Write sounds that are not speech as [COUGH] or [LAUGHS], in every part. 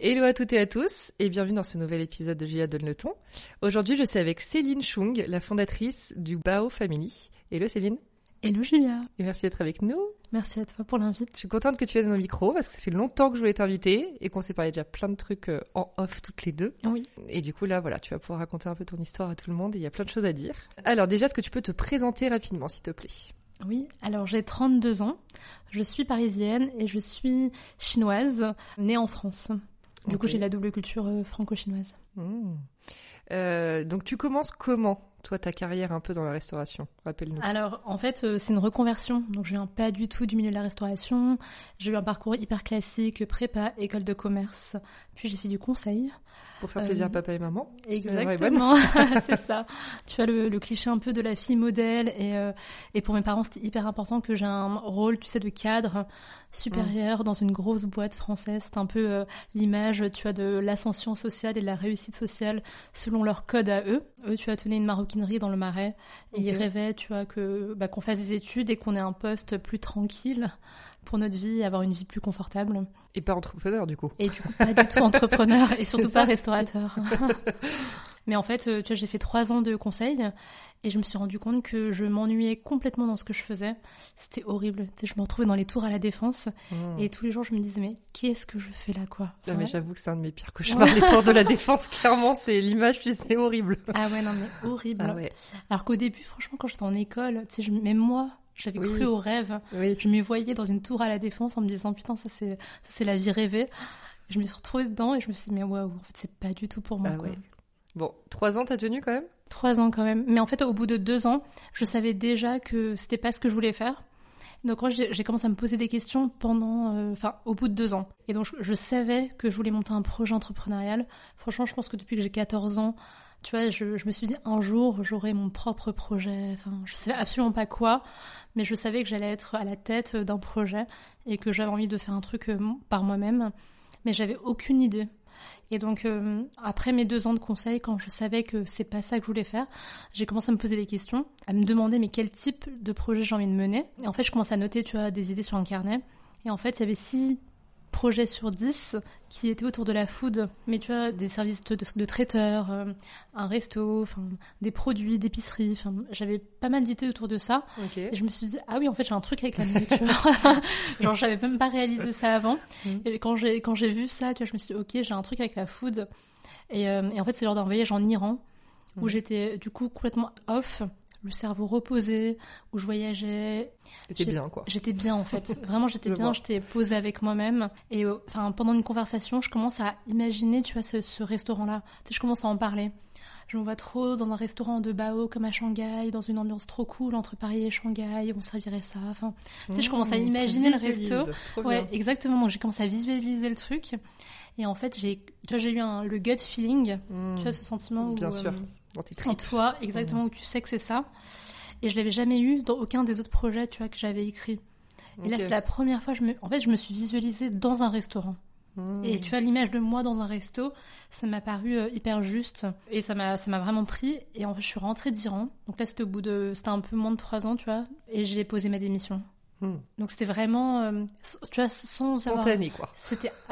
Hello à toutes et à tous et bienvenue dans ce nouvel épisode de Julia Donne le ton. Aujourd'hui, je suis avec Céline Chung, la fondatrice du Bao Family. Hello Céline. Hello Julia. Et merci d'être avec nous. Merci à toi pour l'invite. Je suis contente que tu aies dans nos micros parce que ça fait longtemps que je voulais t'inviter et qu'on s'est parlé déjà plein de trucs euh, en off toutes les deux. Oui. Et du coup là voilà, tu vas pouvoir raconter un peu ton histoire à tout le monde et il y a plein de choses à dire. Alors déjà, est-ce que tu peux te présenter rapidement s'il te plaît? Oui, alors j'ai 32 ans, je suis parisienne et je suis chinoise, née en France. Du coup, j'ai la double culture euh, franco-chinoise. Mmh. Euh, Donc tu commences comment toi ta carrière un peu dans la restauration? Rappelle-nous. Alors, en fait, euh, c'est une reconversion. Donc, je viens pas du tout du milieu de la restauration. J'ai eu un parcours hyper classique, prépa, école de commerce. Puis, j'ai fait du conseil. Pour faire euh, plaisir à papa et maman. Exactement, [LAUGHS] [LAUGHS] c'est ça. Tu as le, le cliché un peu de la fille modèle et, euh, et pour mes parents c'était hyper important que j'ai un rôle, tu sais, de cadre supérieur dans une grosse boîte française. C'est un peu euh, l'image, tu as de l'ascension sociale et de la réussite sociale selon leur code à eux. Eux, tu as tenu une maroquinerie dans le Marais et ils rêvaient, tu vois, que bah, qu'on fasse des études et qu'on ait un poste plus tranquille pour notre vie, avoir une vie plus confortable. Et pas entrepreneur du coup. Et du coup, pas du tout entrepreneur et [LAUGHS] surtout pas restaurateur. [LAUGHS] Mais en fait, euh, tu vois, j'ai fait trois ans de conseil et je me suis rendu compte que je m'ennuyais complètement dans ce que je faisais. C'était horrible. Tu sais, je me retrouvais dans les tours à la défense Mmh. et tous les jours, je me disais, mais qu'est-ce que je fais là, quoi? Ah, mais j'avoue que c'est un de mes pires cauchemars, les tours de la [LAUGHS] défense, clairement, c'est l'image, puis c'est horrible. Ah ouais, non, mais horrible. Ah ouais. Alors qu'au début, franchement, quand j'étais en école, tu sais, je- même moi, j'avais Oui. cru au rêve. Oui. Je me voyais dans une tour à la défense en me disant, putain, ça c'est, ça, c'est la vie rêvée. Je me suis retrouvée dedans et je me suis dit, mais waouh, en fait, c'est pas du tout pour moi. Ah quoi. ouais. Bon, trois ans t'as tenu quand même? Trois ans quand même. Mais en fait, au bout de deux ans, je savais déjà que c'était pas ce que je voulais faire. Donc moi, j'ai j'ai commencé à me poser des questions pendant, euh, enfin, au bout de deux ans. Et donc, je, je savais que je voulais monter un projet entrepreneurial. Franchement, je pense que depuis que j'ai 14 ans, tu vois, je, je me suis dit un jour, j'aurai mon propre projet. Enfin, je savais absolument pas quoi, mais je savais que j'allais être à la tête d'un projet et que j'avais envie de faire un truc euh, par moi-même. Mais j'avais aucune idée. Et donc, euh, après mes deux ans de conseil, quand je savais que c'est pas ça que je voulais faire, j'ai commencé à me poser des questions, à me demander mais quel type de projet j'ai envie de mener? Et en fait, je commençais à noter, tu vois, des idées sur un carnet. Et en fait, il y avait six projets sur 10 qui étaient autour de la food, mais tu vois, des services de, de, traiteurs, euh, un resto, des produits, d'épicerie. J'avais pas mal d'idées autour de ça. Et je me suis dit, ah oui, en fait, j'ai un truc avec la nourriture. [LAUGHS] [LAUGHS] Genre, j'avais même pas réalisé ça avant. Mhm. Et quand j'ai, quand j'ai vu ça, tu vois, je me suis dit, ok, j'ai un truc avec la food. Et, euh, et en fait, c'est lors d'un voyage en Iran où Mhm. j'étais, du coup, complètement off, le cerveau reposé, où je voyageais. J'ai- bien quoi. J'étais bien, en fait. [LAUGHS] Vraiment, j'étais bien, j'étais posée avec moi-même. Et euh, enfin, pendant une conversation, je commence à imaginer, tu vois, ce, ce restaurant-là. Tu sais, je commence à en parler. Je me vois trop dans un restaurant de Bao comme à Shanghai, dans une ambiance trop cool entre Paris et Shanghai, on servirait ça. Enfin, tu sais, je commence à Mmh, imaginer le resto. Trop Ouais, bien. exactement. Donc j'ai commencé à visualiser le truc. Et en fait, j'ai, tu vois, j'ai eu un, le gut feeling. Mmh. Tu vois, ce sentiment où, Bien sûr. euh, Dans tes en tripes. toi, exactement, où tu sais que c'est ça. Et je l'avais jamais eu dans aucun des autres projets, tu vois, que j'avais écrit. Et là, c'est la première fois, je me, en fait, je me suis visualisée dans un restaurant. Mmh. Et tu vois, l'image de moi dans un resto, ça m'a paru euh, hyper juste. Et ça m'a, ça m'a vraiment pris. Et en fait, je suis rentrée d'Iran. Donc là, c'était au bout de, c'était un peu moins de trois ans, tu vois. Et j'ai posé ma démission. Hmm. Donc c'était vraiment, euh, tu vois, sans savoir. Spontané, quoi. C'était, [LAUGHS]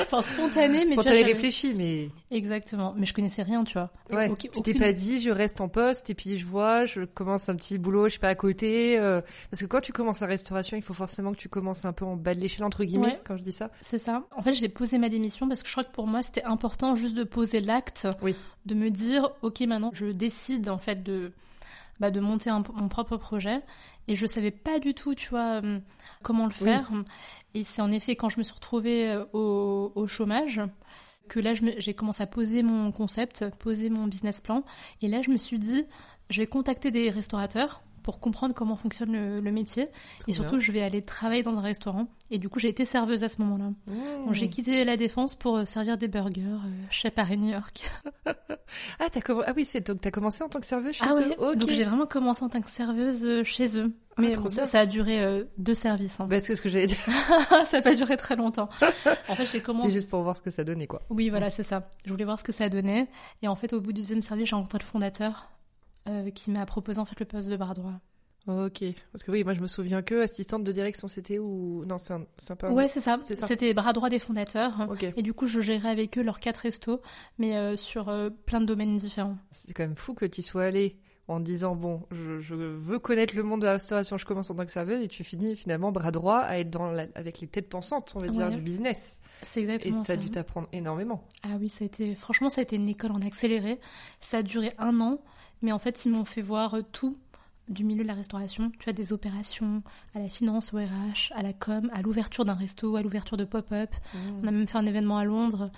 enfin spontané, mais tu vois, réfléchi, mais Exactement. Mais je connaissais rien, tu vois. ouais. Tu t'es aucune- pas dit, je reste en poste et puis je vois, je commence un petit boulot, je sais pas à côté. euh, Parce que quand tu commences la restauration, il faut forcément que tu commences un peu en bas de l'échelle entre guillemets, Ouais. quand je dis ça. C'est ça. En fait, j'ai posé ma démission parce que je crois que pour moi, c'était important juste de poser l'acte, Oui. de me dire, ok, maintenant, je décide en fait de, bah, de monter un- mon propre projet. Et je savais pas du tout, tu vois, euh, comment le Oui. faire. Et c'est en effet quand je me suis retrouvée euh, au, au chômage que là, j'ai commencé à poser mon concept, poser mon business plan. Et là, je me suis dit, je vais contacter des restaurateurs pour comprendre comment fonctionne le, le métier. et surtout, je vais aller travailler dans un restaurant. Et du coup, j'ai été serveuse à ce moment-là. Mmh. Donc, j'ai quitté la défense pour euh, servir des burgers euh, chez Paris New York. [LAUGHS] Ah, t'as comm- ah oui, c'est donc t'as commencé en tant que serveuse chez Ah eux? ouais. Ok. Donc j'ai vraiment commencé en tant que serveuse euh, chez eux. Ah, Mais trop ça, ça a duré euh, deux services. hein. Bah, c'est ce que j'allais dire. [LAUGHS] ça n'a pas duré très longtemps. [LAUGHS] En fait, j'ai C'était commencé. juste pour voir ce que ça donnait, quoi. Oui, voilà, c'est ça. Je voulais voir ce que ça donnait. Et en fait, au bout du deuxième service, j'ai rencontré le fondateur euh, qui m'a proposé en fait le poste de bras droit. Ok. Parce que oui, moi je me souviens que assistante de direction, c'était ou non, c'est un, un peu. Ouais, c'est ça. C'était bras droit des fondateurs. Et du coup, je gérais avec eux leurs quatre restos, mais euh, sur euh, plein de domaines différents. C'est quand même fou que tu sois allé en disant bon, je, je veux connaître le monde de la restauration, je commence en tant que serveuse et tu finis finalement bras droit à être dans la- avec les têtes pensantes, on va dire, du business. C'est Et exactement ça a dû t'apprendre énormément. Ah oui, ça a été, franchement, ça a été une école en accéléré. Ça a duré un an, mais en fait, ils m'ont fait voir euh, tout du milieu de la restauration. Tu as des opérations, à la finance, au RH, à la com, à l'ouverture d'un resto, à l'ouverture de pop-up. On a même fait un événement à Londres.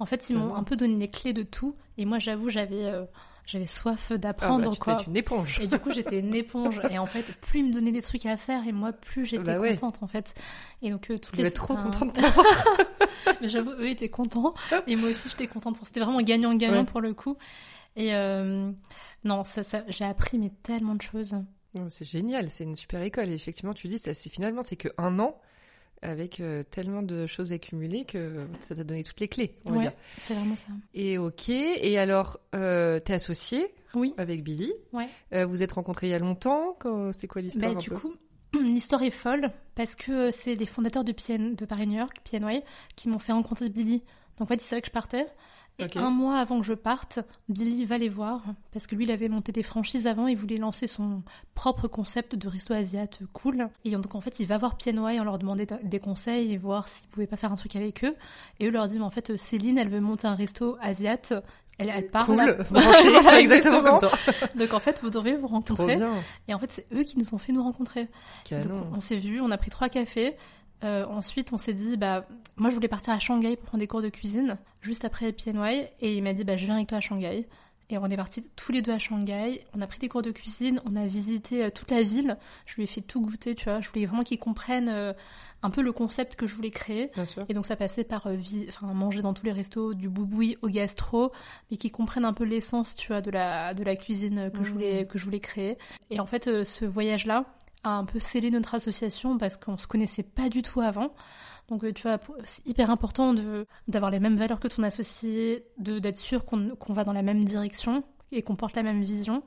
En fait, ils m'ont un peu donné les clés de tout. Et moi, j'avoue, j'avais, euh, j'avais soif Ah bah, d'apprendre, tu peux quoi. une éponge. Et du coup, j'étais une éponge. Et en fait, plus ils me donnaient des trucs à faire, et moi, plus j'étais Bah ouais. contente, en fait. Et donc, euh, toutes les trop enfin, contente [LAUGHS] mais j'avoue, eux étaient contents. Et moi aussi, j'étais contente. C'était vraiment gagnant-gagnant Ouais. pour le coup. Et euh, non, ça, ça, j'ai appris mais tellement de choses. C'est génial, c'est une super école. Et effectivement, tu dis, ça, c'est finalement, c'est que un an avec euh, tellement de choses accumulées que ça t'a donné toutes les clés, on Ouais, c'est vraiment ça. Et ok. Et alors, euh, t'es associé Oui. avec Billy. Ouais. Euh, vous êtes rencontrés il y a longtemps. Quand- C'est quoi l'histoire Bah, du peu coup, [CLEARS THROAT] l'histoire est folle parce que c'est les fondateurs de, PN, de Paris New York, PNY, qui m'ont fait rencontrer Billy. Donc en fait, ils savaient que je partais. Et un mois avant que je parte, Billy va les voir parce que lui, il avait monté des franchises avant. Il voulait lancer son propre concept de resto asiate cool. Et donc en fait, il va voir PNY en leur demandant des conseils et voir s'ils pouvaient pas faire un truc avec eux. Et eux leur disent, mais en fait, Céline, elle veut monter un resto asiate. Elle, elle parle. Cool, [LAUGHS] Voilà, exactement comme toi. Donc en fait, vous devriez vous Trop rencontrer. bien. Et en fait, c'est eux qui nous ont fait nous rencontrer. Donc on, on s'est vus, on a pris trois cafés. Euh, ensuite, on s'est dit, bah, moi je voulais partir à Shanghai pour prendre des cours de cuisine, juste après PNY, et il m'a dit, bah, je viens avec toi à Shanghai. Et on est partis tous les deux à Shanghai. On a pris des cours de cuisine, on a visité euh, toute la ville. Je lui ai fait tout goûter, tu vois. Je voulais vraiment qu'il comprenne euh, un peu le concept que je voulais créer. Bien sûr. Et donc ça passait par euh, manger dans tous les restos, du bouboui au gastro, mais qui comprennent un peu l'essence, tu vois, de la, de la cuisine que, je Mhm. voulais, que je voulais créer. Et en fait, euh, ce voyage-là a un peu scellé notre association parce qu'on se connaissait pas du tout avant. Donc euh, tu vois, c'est hyper important de d'avoir les mêmes valeurs que ton associé, de d'être sûr qu'on qu'on va dans la même direction et qu'on porte la même vision.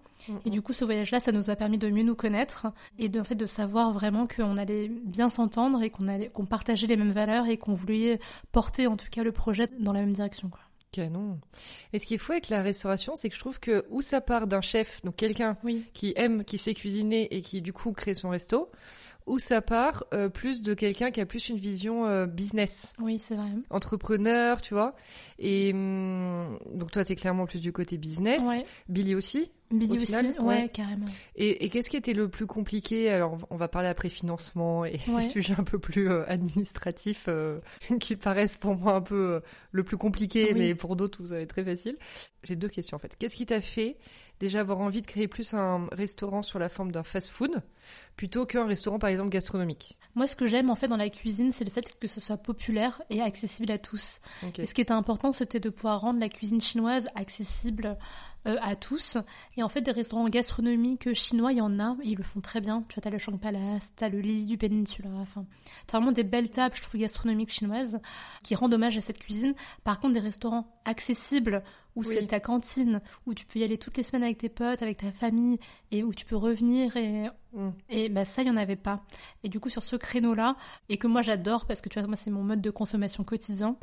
Et du coup, ce voyage-là, ça nous a permis de mieux nous connaître et de, en fait, de savoir vraiment qu'on allait bien s'entendre et qu'on allait, qu'on partageait les mêmes valeurs et qu'on voulait porter, en tout cas, le projet dans la même direction. Quoi. Canon. Et ce qui est fou avec la restauration, c'est que je trouve que où ça part d'un chef, donc quelqu'un Oui. qui aime, qui sait cuisiner et qui du coup crée son resto, ou ça part euh, plus de quelqu'un qui a plus une vision euh, business, Oui, c'est vrai. entrepreneur, tu vois. Et hum, donc toi, t'es clairement plus du côté business. Ouais. Billy aussi. Billy Au aussi, final, ouais, ouais. carrément. Et, et qu'est-ce qui était le plus compliqué Alors, on va parler après financement et [LAUGHS] Ouais. sujets un peu plus euh, administratifs euh, [LAUGHS] qui paraissent pour moi un peu euh, le plus compliqué, Oui. mais pour d'autres, vous avez très facile. J'ai deux questions en fait. Qu'est-ce qui t'a fait déjà avoir envie de créer plus un restaurant sur la forme d'un fast-food plutôt qu'un restaurant par exemple gastronomique? Moi, ce que j'aime en fait dans la cuisine, c'est le fait que ce soit populaire et accessible à tous. Et ce qui était important, c'était de pouvoir rendre la cuisine chinoise accessible euh, à tous. Et en fait, des restaurants gastronomiques chinois, il y en a, ils le font très bien. Tu vois, t'as le Shang Palace, t'as le Lily du Peninsula, enfin, t'as vraiment des belles tables, je trouve, gastronomiques chinoises qui rendent hommage à cette cuisine. Par contre, des restaurants accessibles où c'est ta cantine, où tu peux y aller toutes les semaines avec tes potes, avec ta famille, et où tu peux revenir et, mm. et bah, ça, il n'y en avait pas. Et du coup, sur ce créneau-là, et que moi j'adore parce que tu vois, moi c'est mon mode de consommation quotidien,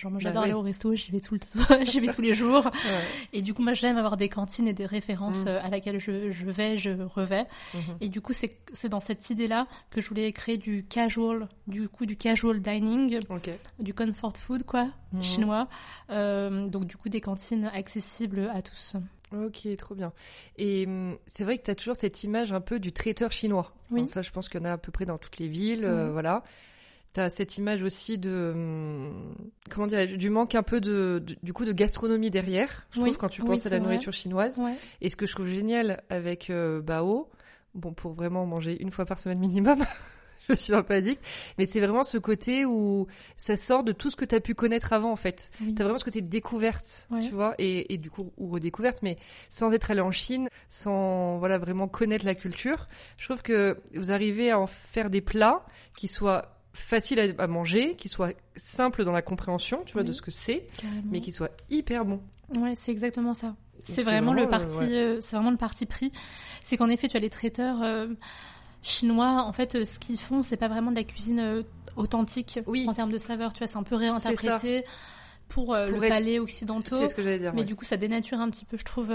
Genre, moi, bah j'adore aller au resto, j'y vais tout le temps, [LAUGHS] j'y vais tous les jours. [LAUGHS] Et du coup, moi, j'aime avoir des cantines et des références mm. euh, à laquelle je, je vais, je revais. Mm-hmm. Et du coup, c'est, c'est dans cette idée-là que je voulais créer du casual, du coup, du casual dining, du comfort food, quoi, mm-hmm. chinois. Euh, donc, du coup, des cantines accessibles à tous. Ok, trop bien. Et hum, c'est vrai que tu as toujours cette image un peu du traiteur chinois. Oui. ça, je pense qu'il y en a à peu près dans toutes les villes, euh, voilà. T'as cette image aussi de hum, comment dire du manque un peu de, du coup de gastronomie derrière. Je trouve quand tu penses à la nourriture chinoise. Et ce que je trouve génial avec euh, Bao, bon pour vraiment manger une fois par semaine minimum. [LAUGHS] je suis un peu addict, mais c'est vraiment ce côté où ça sort de tout ce que tu as pu connaître avant en fait. Tu as vraiment ce côté de découverte, tu vois, et, et, du coup ou redécouverte, mais sans être allé en Chine, sans voilà vraiment connaître la culture. Je trouve que vous arrivez à en faire des plats qui soient facile à, manger, qui soit simple dans la compréhension, tu vois, de ce que c'est, mais qui soit hyper bon. Ouais, c'est exactement ça. C'est vraiment, le parti, euh, c'est vraiment le parti pris. C'est qu'en effet, tu as les traiteurs euh, chinois. En fait, euh, ce qu'ils font, c'est pas vraiment de la cuisine authentique oui. en termes de saveur. Tu vois, c'est un peu réinterprété. Pour, le palais occidentaux. C'est ce que j'allais dire. Mais du coup, ça dénature un petit peu, je trouve,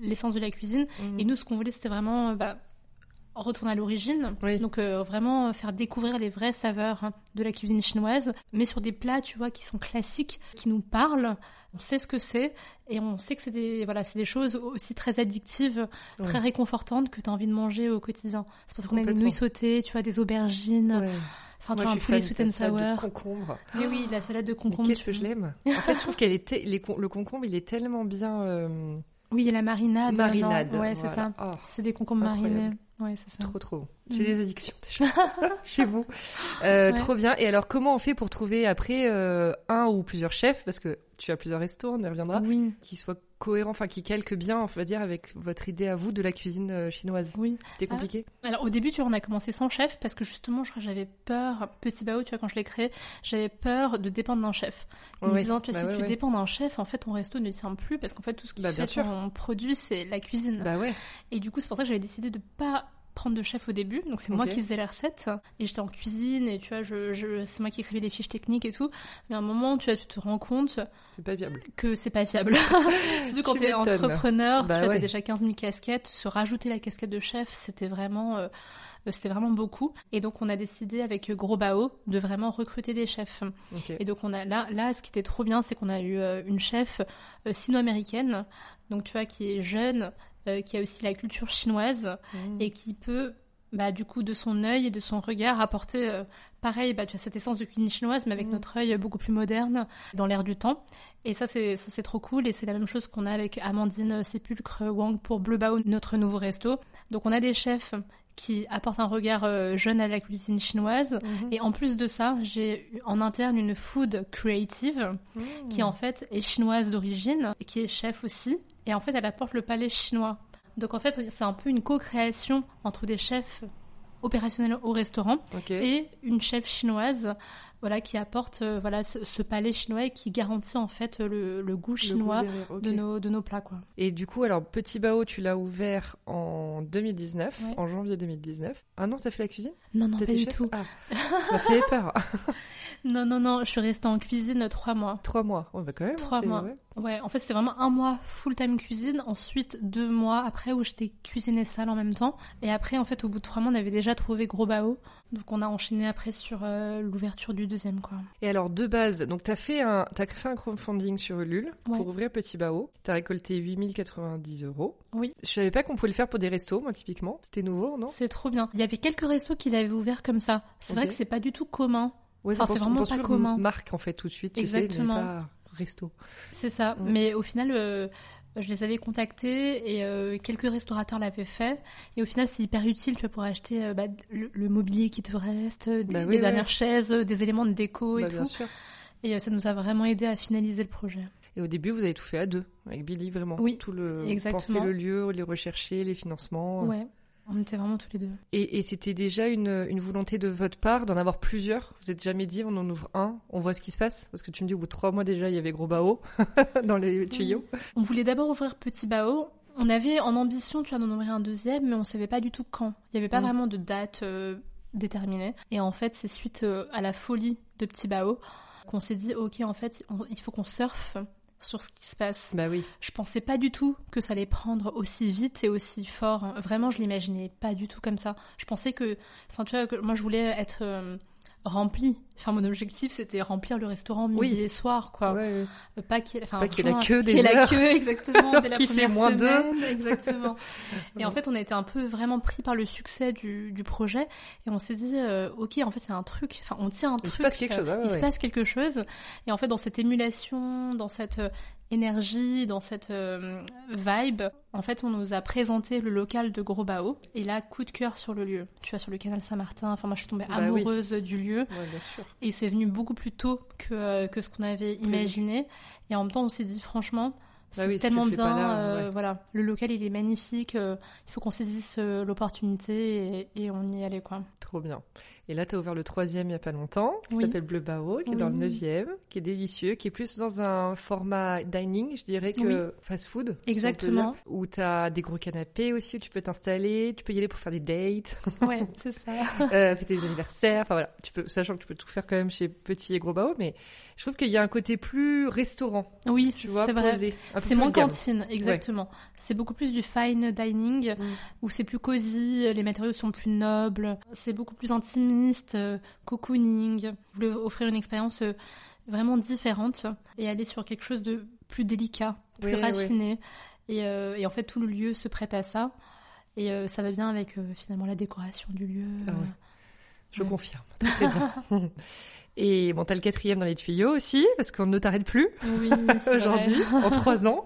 l'essence de la cuisine. Mhm. Et nous, ce qu'on voulait, c'était vraiment bah, retourner à l'origine. Donc euh, vraiment faire découvrir les vraies saveurs hein, de la cuisine chinoise, mais sur des plats, tu vois, qui sont classiques, qui nous parlent. On sait ce que c'est et on sait que c'est des voilà, c'est des choses aussi très addictives, très réconfortantes que tu as envie de manger au quotidien. C'est ça qu'on a des nouilles sautées, tu vois, des aubergines. Enfin, tu as un poulet sweet and sour. De concombre. Mais oui, la salade de concombre. Qu'est-ce que je l'aime. En fait, je trouve qu'elle est le concombre, il est tellement bien. Euh, oui, et la marinade. Marinade. Ouais, c'est ça. Oh, c'est des concombres marinés. Trop, trop. J'ai mm. des addictions déjà [LAUGHS] chez vous. Euh, Trop bien. Et alors, comment on fait pour trouver après euh, un ou plusieurs chefs? Parce que tu as plusieurs restos, on y reviendra. Oui. Qui soient cohérents, enfin qui calquent bien, on va dire, avec votre idée à vous de la cuisine euh, chinoise. Oui. C'était compliqué ah, Alors, au début, tu vois, on a commencé sans chef parce que justement, je crois que j'avais peur, petit bao, tu vois, quand je l'ai créé, j'avais peur de dépendre d'un chef. En me disant, tu vois, bah si tu dépends d'un chef, en fait, ton resto ne tient plus parce qu'en fait, tout ce qui bah, fait ton produit, c'est la cuisine. Bah ouais. Et du coup, c'est pour ça que j'avais décidé de pas prendre de chef au début, donc c'est moi qui faisais la recette et j'étais en cuisine et tu vois, je, c'est moi qui écrivais les fiches techniques et tout. Mais à un moment, tu vois, tu te rends compte c'est pas viable. Que c'est pas viable. [LAUGHS] Surtout quand tu es entrepreneur, bah tu as déjà 15 000 casquettes, se rajouter la casquette de chef, c'était vraiment euh, c'était vraiment beaucoup. Et donc on a décidé avec Gros Bao de vraiment recruter des chefs. Et donc on a là, là, ce qui était trop bien, c'est qu'on a eu euh, une chef euh, sino-américaine, donc tu vois, qui est jeune, euh, qui a aussi la culture chinoise mmh. et qui peut bah, du coup, de son œil et de son regard, apporter euh, pareil, bah, tu as cette essence de cuisine chinoise, mais avec mmh. notre œil beaucoup plus moderne, dans l'air du temps. Et ça, c'est, ça, c'est trop cool. Et c'est la même chose qu'on a avec Amandine Sépulcre Wang pour Bleu Bao, notre nouveau resto. Donc, on a des chefs qui apportent un regard euh, jeune à la cuisine chinoise. Mmh. Et en plus de ça, j'ai en interne une food creative qui, en fait, est chinoise d'origine, et qui est chef aussi, et en fait, elle apporte le palais chinois. Donc en fait, c'est un peu une co-création entre des chefs opérationnels au restaurant et une chef chinoise voilà qui apporte euh, voilà ce, palais chinois et qui garantit en fait le, goût chinois de nos de nos plats quoi. Et du coup alors Petit Bao tu l'as ouvert en 2019 en janvier 2019. Un an t'as fait la cuisine? Non non pas du tout. Ah, ça fait peur. [LAUGHS] non non non je suis restée en cuisine trois mois. Trois mois. Ouais bah quand même. Trois mois. Ouais, en fait, c'était vraiment un mois full-time cuisine. Ensuite, deux mois après où j'étais cuisine salle en même temps. Et après, en fait, au bout de trois mois, on avait déjà trouvé Gros Bao. Donc, on a enchaîné après sur euh, l'ouverture du deuxième, quoi. Et alors, de base, donc, t'as fait un, as fait un crowdfunding sur Ulule pour ouvrir Petit Bao. T'as récolté 8090 euros. Oui. Je savais pas qu'on pouvait le faire pour des restos, moi, typiquement. C'était nouveau, non? C'est trop bien. Il y avait quelques restos qui l'avaient ouvert comme ça. C'est vrai que c'est pas du tout commun. Ouais, c'est vraiment pas commun. Marque, en fait, tout de suite. Exactement resto. C'est ça. Mm. Mais au final, euh, je les avais contactés et euh, quelques restaurateurs l'avaient fait. Et au final, c'est hyper utile tu vois, pour acheter euh, bah, le, mobilier qui te reste, des, bah dernières chaises, des éléments de déco et bah, tout. Et ça nous a vraiment aidé à finaliser le projet. Et au début, vous avez tout fait à deux, avec Billy, vraiment. Oui, tout le exactement. penser le lieu, les rechercher, les financements. Ouais, on était vraiment tous les deux. Et, et c'était déjà une, une volonté de votre part d'en avoir plusieurs? Vous êtes jamais dit, on en ouvre un, on voit ce qui se passe? Parce que tu me dis, au bout de trois mois déjà, il y avait gros bao [LAUGHS] dans les tuyaux. On voulait d'abord ouvrir Petit Bao. On avait en ambition, tu vois, d'en ouvrir un deuxième, mais on savait pas du tout quand. Il n'y avait pas Mm. vraiment de date euh, déterminée. Et en fait, c'est suite euh, à la folie de Petit Bao qu'on s'est dit, ok, en fait, on- il faut qu'on surfe sur ce qui se passe. Bah oui. Je pensais pas du tout que ça allait prendre aussi vite et aussi fort. Vraiment, je l'imaginais pas du tout comme ça. Je pensais que, enfin, tu vois, que moi, je voulais être remplie. Enfin, mon objectif, c'était remplir le restaurant midi Oui. et soir, quoi. Ouais. Euh, Pas qu'il y ait, enfin, Pas qu'il y ait la queue des qu'il y ait la queue, exactement, [LAUGHS] dès la qu'il fait moins deux. semaine, exactement. [LAUGHS] et en fait, on a été un peu vraiment pris par le succès du, du projet et on s'est dit, euh, ok, en fait, c'est un truc. Enfin, on tient un Il se truc. passe quelque euh, chose, ah ouais, il se passe quelque chose. Et en fait, dans cette émulation, dans cette euh, énergie, dans cette euh, vibe, en fait, on nous a présenté le local de Gros Bao. Et là, coup de cœur sur le lieu. Tu vois, sur le canal Saint-Martin. Enfin, moi, je suis tombée Bah oui. amoureuse du lieu. Ouais, bien sûr. Et c'est venu beaucoup plus tôt que, euh, que ce qu'on avait imaginé. Et en même temps, on s'est dit, franchement, Bah oui, tellement bien. là, euh, ouais. Voilà, le local, il est magnifique. euh, il faut qu'on saisisse euh, l'opportunité et, et on y allait, quoi. Trop bien. Et là, tu as ouvert le troisième il n'y a pas longtemps, qui Oui. s'appelle Bleu Bao, qui est dans le neuvième, qui est délicieux, qui est plus dans un format dining, je dirais, que on peut Exactement. Où tu as des gros canapés aussi, où tu peux t'installer, tu peux y aller pour faire des dates, [LAUGHS] Ouais, c'est ça. [LAUGHS] fêter des anniversaires, enfin voilà, tu peux, sachant que tu peux tout faire quand même chez Petit et Gros Bao, mais je trouve qu'il y a un côté plus restaurant, Oui, tu vois, c'est vrai. un C'est moins cantine, exactement. C'est beaucoup plus du fine dining, Mm. où c'est plus cosy, les matériaux sont plus nobles, c'est beaucoup plus intimiste, euh, cocooning. Je voulais offrir une expérience euh, vraiment différente et aller sur quelque chose de plus délicat, plus Oui, oui. raffiné. Et, euh, et en fait, tout le lieu se prête à ça. Et ça va bien avec finalement la décoration du lieu. Ah ouais. Je confirme. Très [LAUGHS] bien. Et bon, t'as le quatrième dans les tuyaux aussi, parce qu'on ne t'arrête plus. Oui, [LAUGHS] aujourd'hui, en [LAUGHS] trois ans.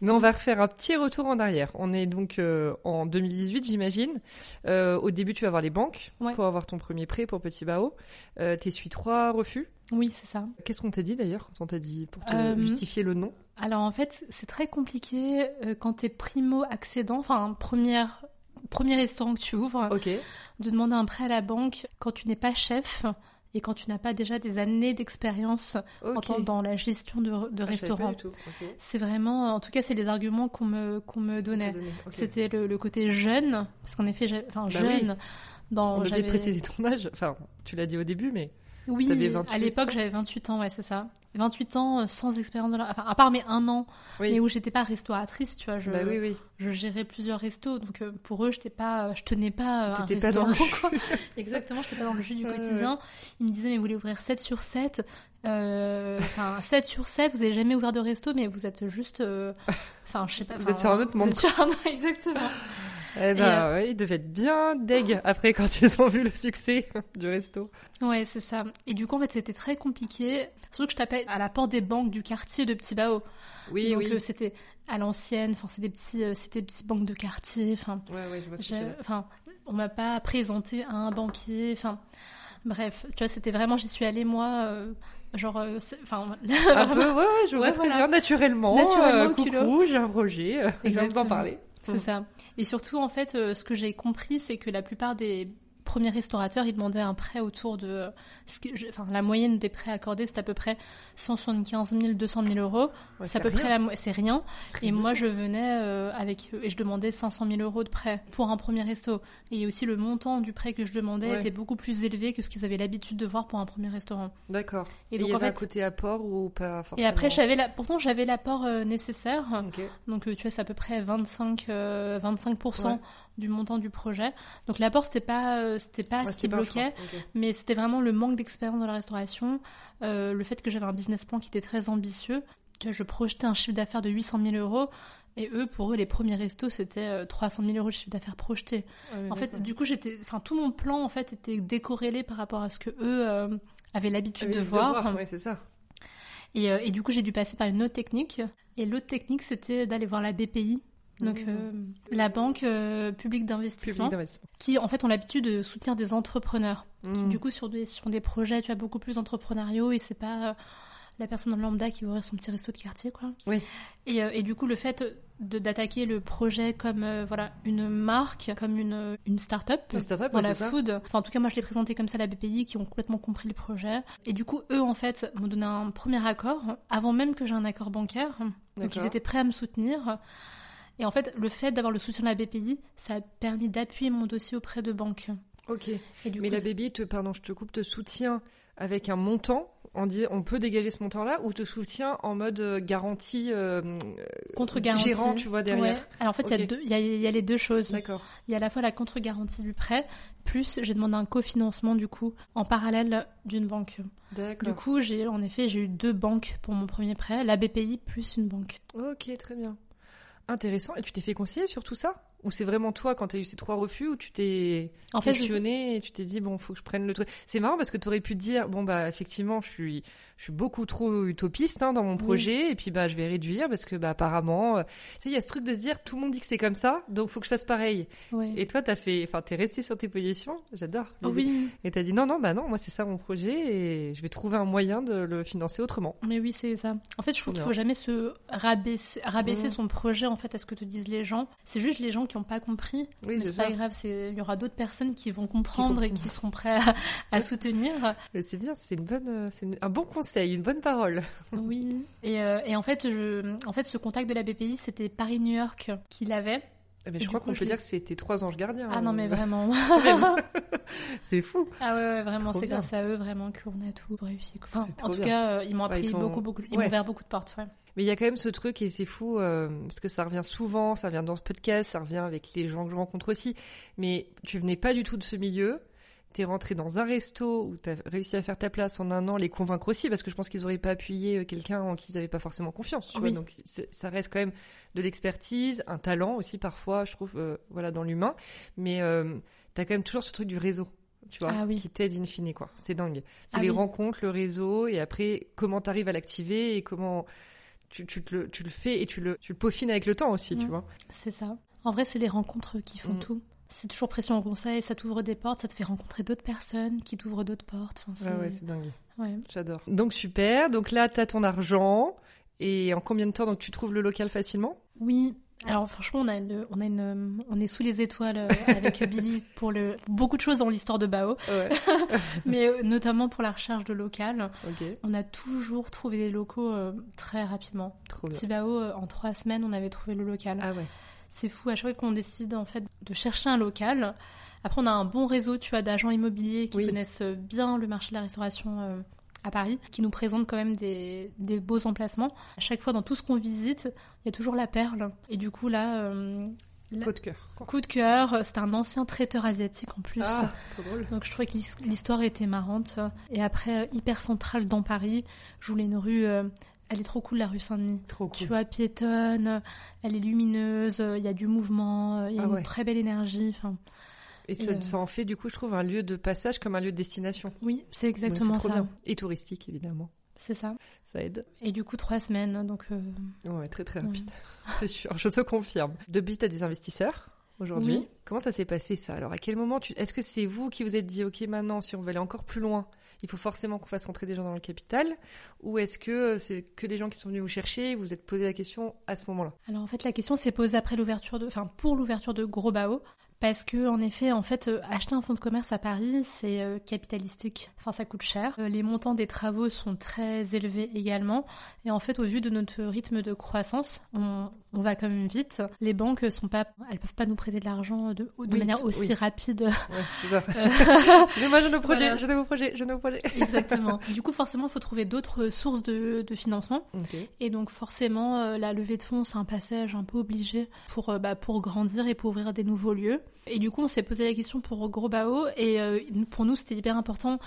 Mais on va refaire un petit retour en arrière. On est donc euh, en 2018, j'imagine. Euh, au début, tu vas voir les banques Ouais. pour avoir ton premier prêt pour Petit Bao. Euh, T'essuies trois refus. Oui, c'est ça. Qu'est-ce qu'on t'a dit d'ailleurs quand on t'a dit pour te Euh, justifier le nom? Alors en fait, c'est très compliqué euh, quand t'es primo-accédant, enfin première, premier restaurant que tu ouvres, Ok. de demander un prêt à la banque quand tu n'es pas chef et quand tu n'as pas déjà des années d'expérience dans la gestion de, de Ah, restaurant. C'est vraiment, en tout cas, c'est les arguments qu'on me, qu'on donnait. C'était le, le côté jeune, parce qu'en effet, enfin Bah jeune, dans On a j'avais- oublié de préciser ton âge. Enfin, tu l'as dit au début, mais Oui, T'avais 28 à l'époque j'avais 28 ans, ouais, c'est ça. 28 ans euh, sans expérience de la... Enfin, à part mes un an, oui. mais où j'étais pas restauratrice, tu vois, je, Bah oui, oui. je gérais plusieurs restos, donc euh, pour eux, j'étais pas, je tenais pas euh, un pas dans restaurant, le quoi. [LAUGHS] Exactement, j'étais pas dans le jus du [LAUGHS] quotidien. Ils me disaient, mais vous voulez ouvrir 7 sur 7 euh, Enfin, [LAUGHS] 7 sur 7, vous avez jamais ouvert de resto, mais vous êtes juste... euh, Enfin, je sais pas. Vous êtes sur un autre vous monde, êtes sur un- Exactement. Eh ben, ouais, ils devaient être bien deg après quand ils ont vu le succès du resto. Ouais, c'est ça. Et du coup, en fait, c'était très compliqué. Surtout que je tapais à la porte des banques du quartier de Petit Bao. Oui, Donc oui. euh, c'était à l'ancienne, enfin c'est des petits, euh, c'était des petits banques de quartier. Enfin, Ouais, ouais, je vois ce que enfin, on m'a pas présenté à un banquier. Enfin, bref, tu vois, c'était vraiment, j'y suis allée moi, euh, genre, euh, enfin, [LAUGHS] Un peu, ouais, ouais, je vois Ouais, très voilà. bien, naturellement. Naturellement, euh, coucou, j'ai un projet, euh, j'ai envie d'en Exactement. parler. C'est Mm. ça. Et surtout, en fait, euh, ce que j'ai compris, c'est que la plupart des premiers restaurateurs, ils demandaient un prêt autour de, euh, ce que je- enfin, la moyenne des prêts accordés, c'est à peu près 175 000, 200 000 euros. Ouais, c'est à peu près la, c'est rien. Et moi, je venais euh, avec et je demandais 500 000 euros de prêt pour un premier resto. Et aussi le montant du prêt que je demandais Ouais. était beaucoup plus élevé que ce qu'ils avaient l'habitude de voir pour un premier restaurant. D'accord. Et Et, donc il y en avait un côté apport ou pas forcément et après j'avais la, pourtant j'avais l'apport euh, nécessaire. Donc euh, tu vois, c'est à peu près 25 euh, 25% Ouais. Du montant du projet. Donc l'apport c'était pas euh, c'était pas Ouais, ce qui bloquait. Mais c'était vraiment le manque d'expérience dans la restauration, euh, le fait que j'avais un business plan qui était très ambitieux. Tu vois, je projetais un chiffre d'affaires de 800 000 euros, et eux, pour eux, les premiers restos, c'était euh, 300 000 euros de chiffre d'affaires projeté. Ouais, En fait, du coup, j'étais, enfin, tout mon plan, en fait, était décorrélé par rapport à ce que eux euh, avaient l'habitude de voir. c'est ça. Et, euh, et du coup, j'ai dû passer par une autre technique. Et l'autre technique, c'était d'aller voir la BPI. Donc, Mmh. euh, la banque euh, publique Public d'investissement, qui en fait ont l'habitude de soutenir des entrepreneurs qui Mm. du coup sur des sur des projets tu as beaucoup plus entrepreneuriaux et c'est pas euh, la personne lambda qui ouvrir son petit resto de quartier, quoi. Oui. Et, euh, et du coup, le fait d'attaquer le projet comme euh, voilà une marque, comme une une start-up Une start-up, dans ouais, la ça. food. Enfin, en tout cas, moi, je l'ai présenté comme ça à la BPI, qui ont complètement compris le projet. Et du coup, eux, en fait, m'ont donné un premier accord avant même que j'ai un accord bancaire. Donc, ils étaient prêts à me soutenir. Et en fait, le fait d'avoir le soutien de la BPI, ça a permis d'appuyer mon dossier auprès de banques. Ok. Et du Mais coup, la te, pardon, je te coupe, te soutient avec un montant. On, dit, on peut dégager ce montant-là ou te soutient en mode euh, garantie, euh, contre-garantie. gérant, tu vois, derrière. Ouais. Alors en fait, il y y, a, il y a les deux choses. D'accord. Il y a à la fois la contre-garantie du prêt, plus j'ai demandé un cofinancement du coup en parallèle d'une banque. Du D'accord. coup, j'ai en effet j'ai eu deux banques pour mon premier prêt, la BPI plus une banque. Ok, très bien. Intéressant. Et tu t'es fait conseiller sur tout ça? Ou c'est vraiment toi, quand tu as eu ces trois refus, où tu t'es En fait, questionné et tu t'es dit, bon, faut que je prenne le truc C'est marrant parce que tu aurais pu te dire, bon, bah, effectivement, je suis, je suis beaucoup trop utopiste hein, dans mon projet, et puis, bah, je vais réduire parce que, bah, apparemment, euh, tu sais, il y a ce truc de se dire, tout le monde dit que c'est comme ça, donc faut que je fasse pareil. Et toi, t'as fait, enfin, t'es resté sur tes positions, j'adore. l'idée. Oui, Et t'as dit, non, non, bah, non, moi, c'est ça mon projet, et je vais trouver un moyen de le financer autrement. mais oui, c'est ça. En fait, je trouve qu'il faut jamais se rabaisser, rabaisser Mhm. son projet en fait à ce que te disent les gens. C'est juste les gens qui n'ont pas compris. Oui, mais c'est c'est ça. pas grave, il y aura d'autres personnes qui vont comprendre et qui seront prêts à, à soutenir. C'est bien, c'est une bonne, euh, c'est un bon conseil, une bonne parole. Oui. Et, euh, et en fait, je, en fait, ce contact de la BPI, c'était Paris-New York qu'il avait. Ben, Et je crois qu'on peut dire que c'était trois anges gardiens. Ah non, mais euh, [LAUGHS] vraiment. c'est fou. Ah ouais, ouais, vraiment, c'est grâce à eux vraiment qu'on a tout réussi. Enfin, en tout bien. cas, euh, ils m'ont Ouais, appris ils beaucoup, beaucoup. Ils Ouais. m'ont ouvert beaucoup de portes. Mais il y a quand même ce truc et c'est fou euh, parce que ça revient souvent, ça revient dans ce podcast, ça revient avec les gens que je rencontre aussi. Mais tu venais pas du tout de ce milieu. T'es rentré dans un resto où t'as réussi à faire ta place en un an, les convaincre aussi, parce que je pense qu'ils auraient pas appuyé euh, quelqu'un en qui ils avaient pas forcément confiance. Tu Oui. vois, donc ça reste quand même de l'expertise, un talent aussi parfois, je trouve, euh, voilà, dans l'humain. Mais euh, t'as quand même toujours ce truc du réseau, tu vois, Ah oui. qui t'aide in fine, quoi. C'est dingue. C'est Ah les oui. rencontres, le réseau, et après comment t'arrives à l'activer et comment tu, tu, te le, tu le fais et tu le, tu le peaufines avec le temps aussi, tu Mm. vois. C'est ça. En vrai, c'est les rencontres qui font Mm. tout. C'est toujours pression au conseil, ça t'ouvre des portes, ça te fait rencontrer d'autres personnes qui t'ouvrent d'autres portes. Enfin, c'est- Ah ouais, c'est dingue. ouais. J'adore. Donc super. Donc là, t'as ton argent. Et en combien de temps donc tu trouves le local facilement? Oui. Alors franchement, on a une, on a une, on est sous les étoiles euh, avec [LAUGHS] Billy pour le beaucoup de choses dans l'histoire de Bao, Ouais. [LAUGHS] mais euh, notamment pour la recherche de local. ok. On a toujours trouvé des locaux euh, très rapidement. Trop bien. Petit Bao, euh, en trois semaines, on avait trouvé le local. Ah ouais. C'est fou, à chaque fois qu'on décide en fait de chercher un local. Après, on a un bon réseau, tu vois, d'agents immobiliers qui Oui. connaissent euh, bien le marché de la restauration euh, à Paris, qui nous présentent quand même des, des beaux emplacements. À chaque fois, dans tout ce qu'on visite, il y a toujours la perle. Et du coup, là, euh, là- Coup de cœur. quoi. coup de cœur, c'était un ancien traiteur asiatique en plus. Ah, trop drôle. Donc je trouvais que l'his- l'histoire était marrante. Et après, hyper centrale dans Paris, je voulais une rue... elle est trop cool, la rue Saint-Denis. Trop Tu cool. vois, piétonne, elle est lumineuse, il y a du mouvement, il y a Ah une ouais. très belle énergie. Et ça, euh, ça en fait du coup, je trouve, un lieu de passage comme un lieu de destination. oui, c'est exactement ça. bien. Et touristique évidemment. C'est ça. Ça aide. Et du coup, trois semaines, donc euh, Ouais, très très Ouais. rapide. [LAUGHS] C'est sûr, je te confirme. Depuis, t'as des investisseurs aujourd'hui. Oui. Comment ça s'est passé ça? Alors, à quel moment tu... Est-ce que c'est vous qui vous êtes dit, ok, maintenant, si on veut aller encore plus loin, il faut forcément qu'on fasse rentrer des gens dans le capital. Ou est-ce que euh, c'est que des gens qui sont venus vous chercher et vous vous êtes posé la question à ce moment-là? Alors en fait, la question s'est posée après l'ouverture enfin pour l'ouverture de Gros Bao, parce que en effet, en fait, euh, acheter un fonds de commerce à Paris, c'est euh, capitalistique. Enfin, ça coûte cher. Euh, les montants des travaux sont très élevés également, et en fait, au vu de notre rythme de croissance, on, on va quand même vite. Les banques sont pas, elles peuvent pas nous prêter de l'argent de, de Oui, manière aussi oui. rapide. Ouais, c'est ça. Euh, [LAUGHS] Excusez-moi, je ne projet, Voilà. je ne projet, je ne projet. Exactement. Du coup, forcément, il faut trouver d'autres sources de, de financement. Ok. Et donc forcément, la levée de fonds, c'est un passage un peu obligé pour, bah, pour grandir et pour ouvrir des nouveaux lieux. Et du coup, on s'est posé la question pour Gros Bao, et euh, pour nous, c'était hyper important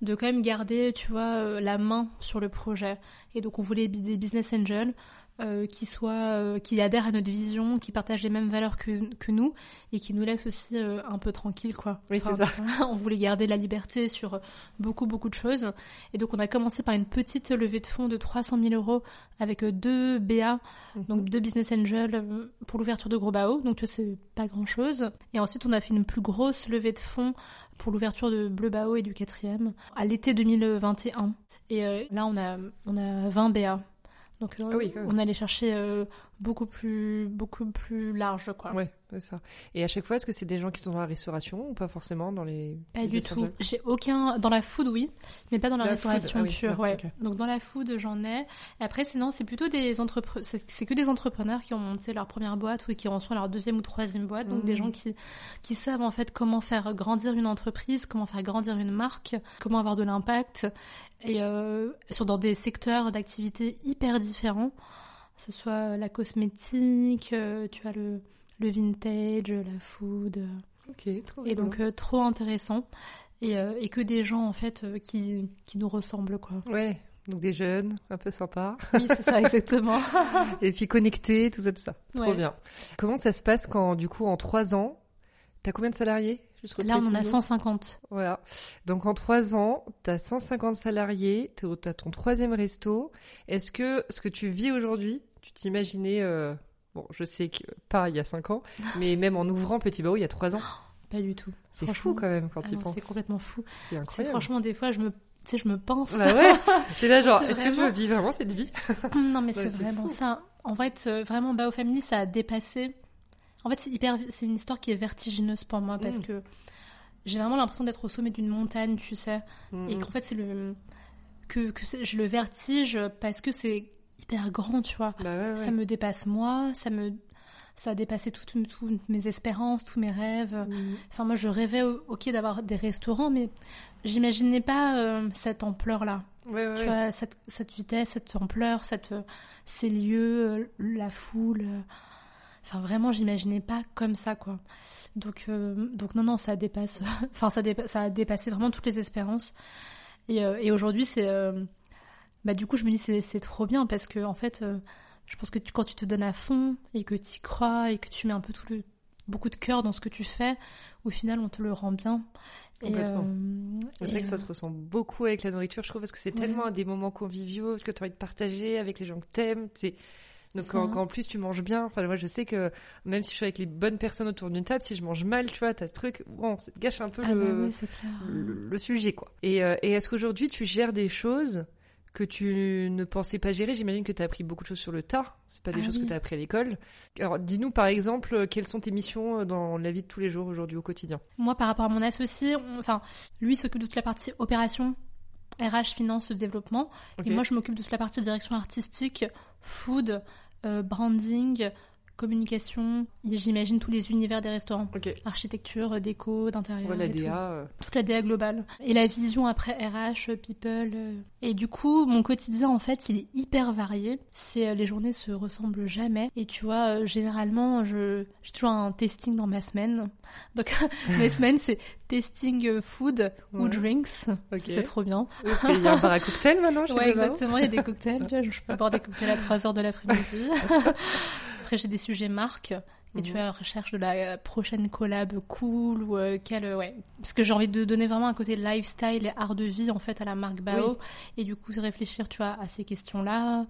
de quand même garder, tu vois, euh, la main sur le projet. Et donc, on voulait des business angels, euh, qui soit, euh, qui adhèrent à notre vision, qui partagent les mêmes valeurs que, que nous et qui nous laissent aussi euh, un peu tranquilles, quoi. Oui, c'est ça. [LAUGHS] on voulait garder la liberté sur beaucoup, beaucoup de choses. Et donc, on a commencé par une petite levée de fonds de 300 000 euros avec deux BA, Mhm. donc deux business angels pour l'ouverture de Gros Bao. Donc, tu vois, c'est pas grand chose. Et ensuite, on a fait une plus grosse levée de fonds pour l'ouverture de Bleu Bao et du quatrième à l'été 2021. Et euh, là, on a, on a 20 BA. Donc, euh, Ah oui, on allait chercher euh, beaucoup plus, beaucoup plus large, quoi. Ouais, c'est ça. Et à chaque fois, est-ce que c'est des gens qui sont dans la restauration ou pas forcément dans les. Pas les du tout. J'ai aucun dans la food, oui, mais pas dans la, La restauration food, ah oui, pure. ouais. Donc dans la food, j'en ai. Après, sinon, c'est plutôt des entrepreneurs. C'est que des entrepreneurs qui ont monté leur première boîte ou qui en sont à leur deuxième ou troisième boîte. Donc des Mhm. gens qui qui savent en fait comment faire grandir une entreprise, comment faire grandir une marque, comment avoir de l'impact et euh, sur dans des secteurs d'activité hyper différents. Que ce soit la cosmétique, euh, tu as le le vintage, la food. euh, trop et bien. donc euh, trop intéressant et, euh, et que des gens en fait euh, qui, qui nous ressemblent quoi. Ouais, donc des jeunes, un peu sympas. Oui c'est ça exactement. [LAUGHS] Et puis connectés, tout ça, tout ça. Trop Ouais. bien. Comment ça se passe quand, du coup, en trois ans, t'as combien de salariés? Juste Là on en a reprécisons. 150. Voilà. Donc en trois ans, t'as 150 salariés, t'es au- t'as ton troisième resto. Est-ce que ce que tu vis aujourd'hui, tu t'imaginais, euh, bon, je sais que pas il y a cinq ans, [LAUGHS] mais même en ouvrant Petit Bao il y a trois ans, [GASPS] Pas du tout. c'est fou quand même quand Ah tu penses. c'est complètement fou. C'est C'est incroyable. franchement des fois je me tu sais je me pince. Bah ouais, [LAUGHS] t'es là genre, C'est est-ce que je vraiment- vis vraiment cette vie? [LAUGHS] Non mais c'est c'est vraiment fou. ça. En fait euh, vraiment Bao Family ça a dépassé. En fait c'est hyper c'est une histoire qui est vertigineuse pour moi parce Mm. que j'ai vraiment l'impression d'être au sommet d'une montagne tu sais. et Mhm. qu'en fait c'est le que, que j'ai le vertige parce que c'est hyper grand tu vois Bah ouais, ouais. ça me dépasse moi ça me ça a dépassé toutes, toutes mes espérances tous mes rêves Mhm. enfin moi je rêvais ok d'avoir des restaurants mais j'imaginais pas euh, cette ampleur là Ouais, ouais, tu vois cette, cette vitesse cette ampleur cette euh, ces lieux euh, la foule enfin vraiment j'imaginais pas comme ça quoi donc euh, donc non non ça dépasse [LAUGHS] enfin ça, dépa- ça a dépassé vraiment toutes les espérances et, euh, et aujourd'hui c'est euh, bah du coup je me dis c'est c'est trop bien parce que en fait je pense que tu, quand tu te donnes à fond et que tu y crois et que tu mets un peu tout le beaucoup de cœur dans ce que tu fais au final on te le rend bien Complètement. euh, C'est vrai que ça se ressent beaucoup avec la nourriture, je trouve, parce que c'est Ouais. tellement des moments conviviaux que tu as envie de partager avec les gens que t'aimes. C'est donc Ça. quand, quand en plus tu manges bien, enfin moi je sais que même si je suis avec les bonnes personnes autour d'une table, si je mange mal, tu vois, t'as ce truc, bon, ça te gâche un peu ah bah le, ouais, c'est clair. le, le sujet quoi. Et, euh, et est-ce qu'aujourd'hui tu gères des choses que tu ne pensais pas gérer? J'imagine que tu as appris beaucoup de choses sur le tas. C'est pas des Ah choses que tu as appris à l'école. Alors dis-nous par exemple euh, quelles sont tes missions dans la vie de tous les jours aujourd'hui au quotidien? Moi, par rapport à mon associé, on- enfin, lui s'occupe de toute la partie opération, RH, finance, développement. Et moi, je m'occupe de toute la partie direction artistique, food, euh, branding, communication. J'imagine tous les univers des restaurants. Architecture, déco, d'intérieur. Et tout. DA. euh, Toute la DA globale. Et la vision après RH, people. euh. Et du coup, mon quotidien, en fait, il est hyper varié. C'est euh, les journées se ressemblent jamais. Et tu vois, généralement, je j'ai toujours un testing dans ma semaine. Donc [LAUGHS] mes semaines, c'est testing food ou Ouais. drinks. C'est trop bien. Oui, parce qu'il y a un bar à cocktail maintenant [LAUGHS] chez Ouais, exactement. Il y a des cocktails. Tu vois, je peux boire des cocktails à 3 heures de l'après-midi. [LAUGHS] Après, j'ai des sujets marques. Et tu Mhm. la recherche de la prochaine collab cool ou euh, quelle euh, ouais parce que j'ai envie de donner vraiment un côté lifestyle et art de vie en fait à la marque Bao Oui. et du coup réfléchir tu vois à ces questions là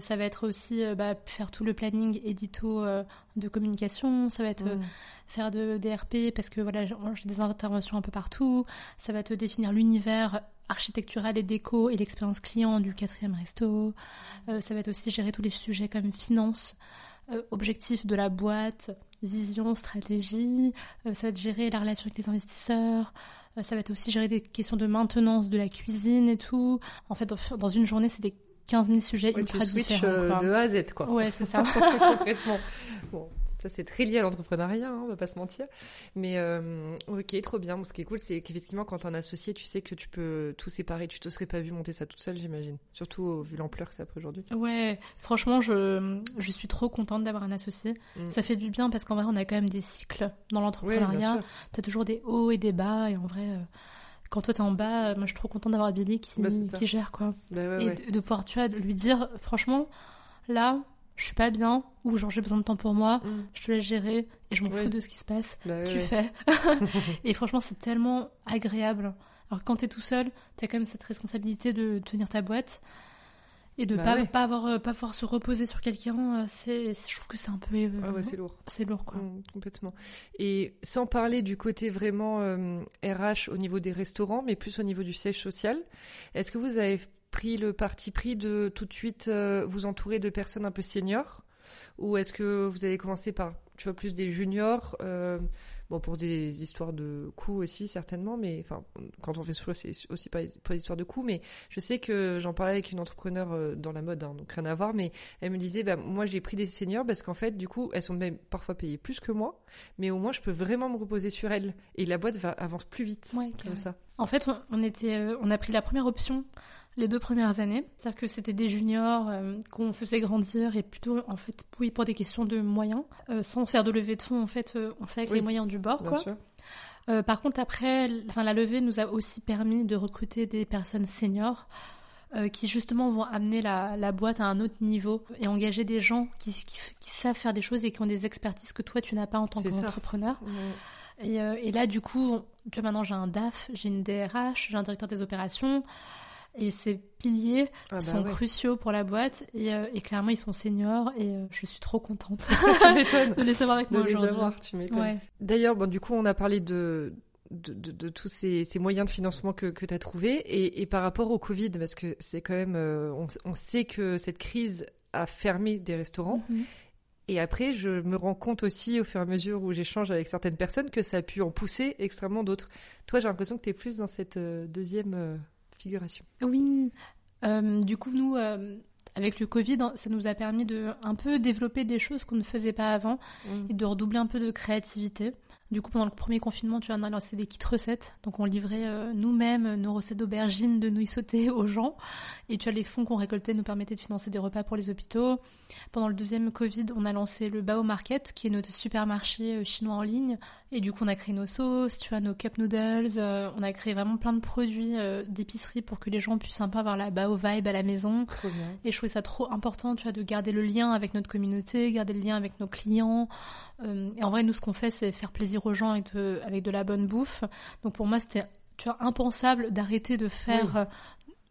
ça va être aussi euh, bah, faire tout le planning édito euh, de communication ça va être euh, Mm. faire de DRP parce que voilà j'ai des interventions un peu partout ça va te définir l'univers architectural et déco et l'expérience client du quatrième resto Euh, ça va être aussi gérer tous les sujets comme finance euh, objectifs de la boîte vision stratégie Euh, ça va être gérer la relation avec les investisseurs Euh, ça va être aussi gérer des questions de maintenance de la cuisine et tout en fait dans- une journée c'est des 15 000 sujets Ouais, tu ultra différents euh, quoi. de A à Z, quoi. ouais c'est ça [LAUGHS] Concrètement. Bon, ça c'est très lié à l'entrepreneuriat, hein, on va pas se mentir. Mais euh, ok, trop bien. Bon, ce qui est cool, c'est qu'effectivement, quand t'es un associé, tu sais que tu peux tout séparer. Tu te serais pas vu monter ça toute seule, j'imagine. Surtout vu l'ampleur que ça a pris aujourd'hui. Ouais, franchement, je, je suis trop contente d'avoir un associé. Mm. Ça fait du bien parce qu'en vrai, on a quand même des cycles dans l'entrepreneuriat. T'as toujours des hauts et des bas. Et en vrai, euh, quand toi t'es en bas, moi je suis trop contente d'avoir Billy qui, Bah, qui gère quoi. Bah ouais, et ouais. de, de pouvoir, tu vois, lui dire, franchement, là, je suis pas bien ou genre j'ai besoin de temps pour moi, Mm. je te laisse gérer et je m'en fous de ce qui se passe. Bah tu fais. [LAUGHS] [LAUGHS] et franchement, c'est tellement agréable. Alors quand t'es tout seul, t'as quand même cette responsabilité de tenir ta boîte et de Bah pas, ouais. pas avoir euh, pas pouvoir se reposer sur quelqu'un. euh, C'est, je trouve que c'est un peu, euh, Ah ouais, c'est lourd. c'est lourd quoi. Mm, complètement. Et sans parler du côté vraiment euh, RH au niveau des restaurants, mais plus au niveau du siège social, est-ce que vous avez pris le parti pris de tout de suite euh, vous entourer de personnes un peu seniors? Ou est-ce que vous avez commencé par, tu vois, plus des juniors euh, Bon, pour des histoires de coûts aussi, certainement, mais enfin, quand on fait ce choix, c'est aussi pas, pas d'histoire de coûts, mais je sais que j'en parlais avec une entrepreneur euh, dans la mode, hein, donc rien à voir, mais elle me disait, bah, moi j'ai pris des seniors parce qu'en fait, du coup, elles sont même parfois payées plus que moi, mais au moins je peux vraiment me reposer sur elles. Et la boîte va, avance plus vite, Ouais, comme ça. En fait, on, était, on a pris la première option les deux premières années, c'est-à-dire que c'était des juniors euh, qu'on faisait grandir et plutôt en fait, oui, pour des questions de moyens, euh, sans faire de levée de fonds. En fait, euh, on fait avec Oui, les moyens du bord, Bien quoi. sûr. Par contre, après, la levée nous a aussi permis de recruter des personnes seniors qui justement vont amener la, la boîte à un autre niveau et engager des gens qui, qui, qui savent faire des choses et qui ont des expertises que toi tu n'as pas en tant qu'entrepreneur. Et, et là, du coup, tu vois, maintenant j'ai un DAF, j'ai une DRH, j'ai un directeur des opérations. Et ces piliers Ah bah sont ouais. cruciaux pour la boîte. Et, euh, et clairement, ils sont seniors. Et euh, je suis trop contente [LAUGHS] [LAUGHS] de les savoir avec de moi aujourd'hui. avoir, tu m'étonnes. Ouais. D'ailleurs, bon, du coup, on a parlé de, de, de- de tous ces, ces moyens de financement que, que tu as trouvés. Et, et par rapport au Covid, parce que c'est quand même. euh, on, on sait que cette crise a fermé des restaurants. Mhm. Et après, je me rends compte aussi, au fur et à mesure où j'échange avec certaines personnes, que ça a pu en pousser extrêmement d'autres. Toi, j'ai l'impression que tu es plus dans cette euh, deuxième euh, Oui. Euh, du coup, nous, euh, avec le Covid, ça nous a permis de un peu développer des choses qu'on ne faisait pas avant et de redoubler un peu de créativité. Du coup, pendant le premier confinement, tu vois, on a lancé des kits recettes. Donc, on livrait euh, nous-mêmes nos recettes d'aubergines, de nouilles sautées aux gens. Et tu vois, les fonds qu'on récoltait nous permettaient de financer des repas pour les hôpitaux. Pendant le deuxième Covid, on a lancé le Bao Market, qui est notre supermarché chinois en ligne. Et du coup, on a créé nos sauces, tu vois, nos cup noodles. euh, on a créé vraiment plein de produits euh, d'épicerie pour que les gens puissent un peu avoir la Bao vibe à la maison. Trop bien. Et je trouvais ça trop important, tu vois, de garder le lien avec notre communauté, garder le lien avec nos clients. Euh, et en vrai, nous, ce qu'on fait, c'est faire plaisir aux gens avec de, avec de la bonne bouffe. Donc pour moi, c'était, tu vois, impensable d'arrêter de faire Oui.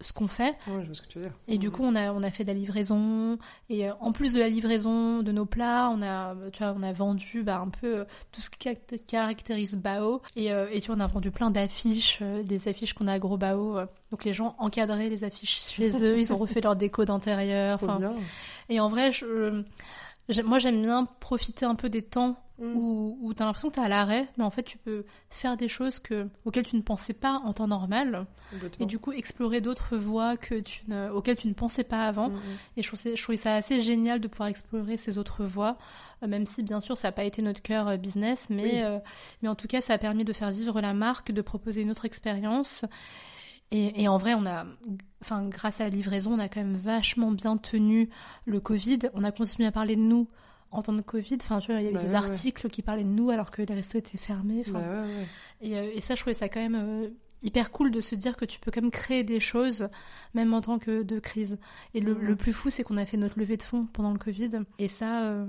Ce qu'on fait. Ouais, je vois ce que tu veux dire. Et du coup, on a, on a fait de la livraison. Et euh, en plus de la livraison de nos plats, on a, tu vois, on a vendu bah, un peu euh, tout ce qui caracté- caractérise Bao. Et, euh, et tu vois, on a vendu plein d'affiches, euh, des affiches qu'on a à Gros Bao. euh. Donc les gens encadraient les affiches chez [LAUGHS] eux, ils ont refait leur déco d'intérieur. Et en vrai, je, moi j'aime bien profiter un peu des temps Mm. où, où tu as l'impression que tu es à l'arrêt, mais en fait tu peux faire des choses que, auxquelles tu ne pensais pas en temps normal, et du coup explorer d'autres voies que tu ne, auxquelles tu ne pensais pas avant. Mm, mm. Et je trouvais, je trouvais ça assez génial de pouvoir explorer ces autres voies, euh, même si bien sûr ça n'a pas été notre cœur euh, business, mais, Oui. euh, mais en tout cas ça a permis de faire vivre la marque, de proposer une autre expérience. Et, et en vrai, on a, enfin, grâce à la livraison, on a quand même vachement bien tenu le Covid. On a continué à parler de nous en temps de Covid. Enfin, tu vois, il y avait Bah des ouais, ouais. articles qui parlaient de nous alors que les restos étaient fermés. Bah ouais, ouais. et, euh, et ça, je trouvais ça quand même euh, hyper cool de se dire que tu peux quand même créer des choses, même en tant que de crise. Et le, Mhm. le plus fou, c'est qu'on a fait notre levée de fonds pendant le Covid. Et ça, euh,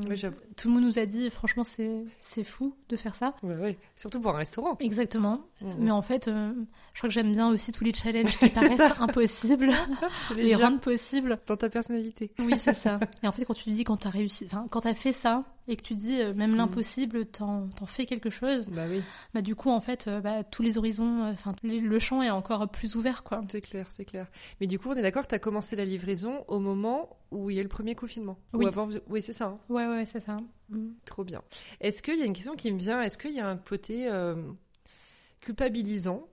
tout le monde nous a dit, franchement, c'est c'est fou de faire ça. Ouais, ouais. Surtout pour un restaurant. Exactement. Mm, Mais mm. en fait, euh, je crois que j'aime bien aussi tous les challenges [LAUGHS] qui paraissent ça. impossibles, [LAUGHS] les rendre possibles. Dans ta personnalité. Oui, c'est ça. [LAUGHS] Et en fait, quand tu dis quand t'as réussi, enfin, quand t'as fait ça et que tu dis euh, même Mm. l'impossible, t'en t'en fais quelque chose, Bah oui, bah du coup, en fait, euh, bah, tous les horizons, euh, enfin, le champ est encore plus ouvert, quoi. c'est clair, c'est clair. Mais du coup, on est d'accord, tu as commencé la livraison au moment où il y a le premier confinement. Oui. Ou avant, oui, c'est ça. hein. Ouais, ouais, c'est ça. Mm. Trop bien. Est-ce qu'il y a une question qui me vient? Est-ce qu'il y a un côté culpabilisant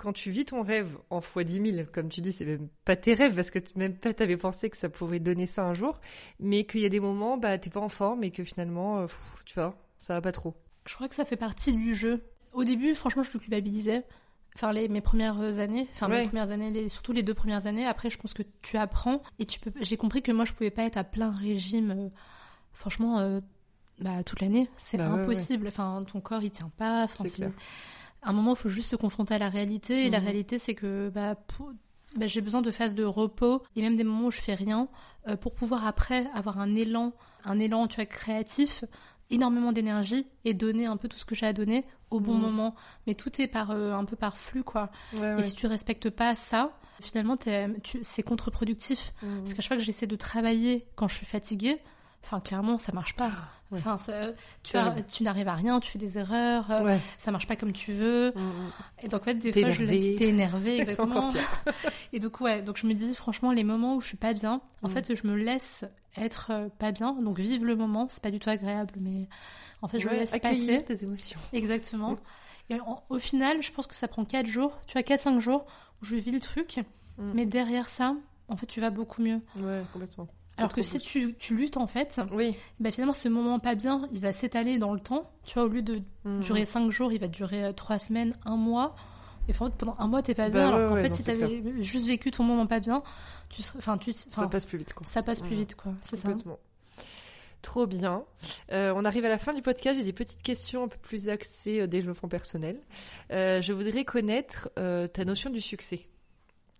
quand tu vis ton rêve en fois 10 000 Comme tu dis, c'est même pas tes rêves parce que même pas t'avais pensé que ça pouvait donner ça un jour, mais qu'il y a des moments, bah t'es pas en forme et que finalement, euh, pff, tu vois, ça va pas trop. Je crois que ça fait partie du jeu. Au début, franchement, je le culpabilisais. Enfin, les, mes premières années, enfin Ouais. mes premières années, les- surtout les deux premières années. Après, je pense que tu apprends et tu peux. J'ai compris que moi, je pouvais pas être à plein régime. euh, franchement, euh, bah, toute l'année, c'est Bah ouais, ouais. impossible. Enfin, ton corps, il tient pas. Enfin, C'est c'est- clair. À un moment, il faut juste se confronter à la réalité. Et la Mhm. réalité, c'est que, bah, pour- bah, j'ai besoin de phases de repos et même des moments où je fais rien euh, pour pouvoir après avoir un élan, un élan tu vois, créatif, énormément d'énergie et donner un peu tout ce que j'ai à donner au bon Mhm. moment. Mais tout est par euh, un peu par flux quoi. Ouais, Et si tu respectes pas ça, finalement c'est contre-productif. Mhm. Parce qu'à chaque fois que j'essaie de travailler quand je suis fatiguée, enfin clairement ça marche pas. Ah, ouais. Enfin, ça- tu, Terrible. as- tu n'arrives à rien, tu fais des erreurs, euh, Ouais. ça marche pas comme tu veux. Mhm. Et donc en fait des fois je énervé. laisse t'es énervé [LAUGHS] C'est exactement. Et donc ouais, donc je me dis franchement les moments où je suis pas bien, en Mm. fait je me laisse être euh, pas bien, donc vivre le moment, c'est pas du tout agréable, mais en fait je Ouais, le laisse passer. tes émotions. Exactement. Et en- au final, je pense que ça prend 4 jours, tu as 4-5 jours où je vis le truc, Mm. mais derrière ça, en fait tu vas beaucoup mieux. Ouais, complètement. Alors que si tu, tu luttes en fait, Oui. bah finalement ce moment pas bien, il va s'étaler dans le temps. Tu vois, au lieu de Mhm. durer 5 jours, il va durer 3 semaines, 1 mois. Et en fait, pendant un mois, t'es pas Bah bien. ouais, alors qu'en ouais, fait, non, si t'avais juste vécu ton moment pas bien, tu serais, enfin, tu, Ça passe plus vite, quoi. ça passe plus vite, quoi. C'est ça. Trop bien. Euh, on arrive à la fin du podcast. J'ai des petites questions un peu plus axées euh, développement personnel. Euh, je voudrais connaître euh, ta notion du succès.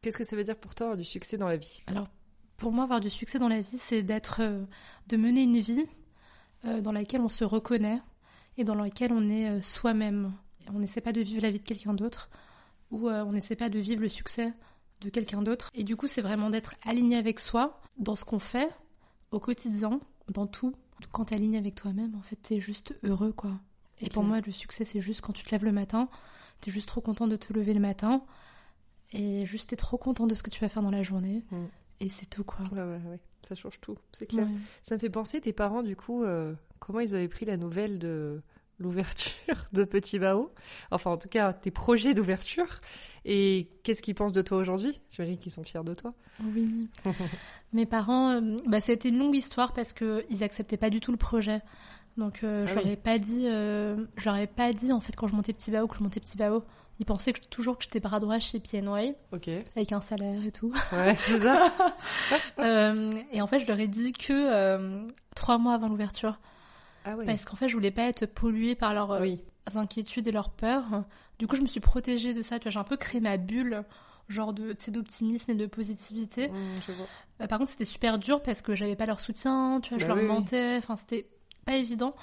Qu'est-ce que ça veut dire pour toi du succès dans la vie? Alors, pour moi, avoir du succès dans la vie, c'est d'être, euh, de mener une vie euh, dans laquelle on se reconnaît et dans laquelle on est euh, soi-même. On n'essaie pas de vivre la vie de quelqu'un d'autre ou on n'essaie pas de vivre le succès de quelqu'un d'autre. Et du coup, c'est vraiment d'être aligné avec soi dans ce qu'on fait au quotidien, dans tout. Quand t'es aligné avec toi-même, en fait, t'es juste heureux, quoi. Et pour moi, le succès, c'est juste quand tu te lèves le matin, t'es juste trop content de te lever le matin et juste t'es trop content de ce que tu vas faire dans la journée. Mm. Et c'est tout, quoi. Ouais, ouais, ouais. Ça change tout. C'est clair. Ouais. Ça me fait penser, tes parents, du coup, euh, comment ils avaient pris la nouvelle de l'ouverture de Petit Bao? Enfin, en tout cas, tes projets d'ouverture. Et qu'est-ce qu'ils pensent de toi aujourd'hui? J'imagine qu'ils sont fiers de toi. Oui. [LAUGHS] Mes parents, euh, bah, été une longue histoire parce que ils acceptaient pas du tout le projet. Donc euh, je Ah leur oui. ai pas dit, euh, je leur ai pas dit en fait quand je montais Petit Bao que je montais Petit Bao. Ils pensaient que, toujours que j'étais bras droit chez PNY Ok. Ouais, avec un salaire et tout. c'est ça [LAUGHS] Euh, et en fait je leur ai dit que euh, trois mois avant l'ouverture Ah ouais. parce qu'en fait je voulais pas être polluée par leurs euh, Oui. inquiétudes et leurs peurs. Du coup je me suis protégée de ça. Tu vois j'ai un peu créé ma bulle genre de d'optimisme et de positivité. Mmh, je vois. Euh, par contre, c'était super dur parce que j'avais pas leur soutien, tu vois, je Bah leur oui, oui. mentais, enfin, c'était pas évident.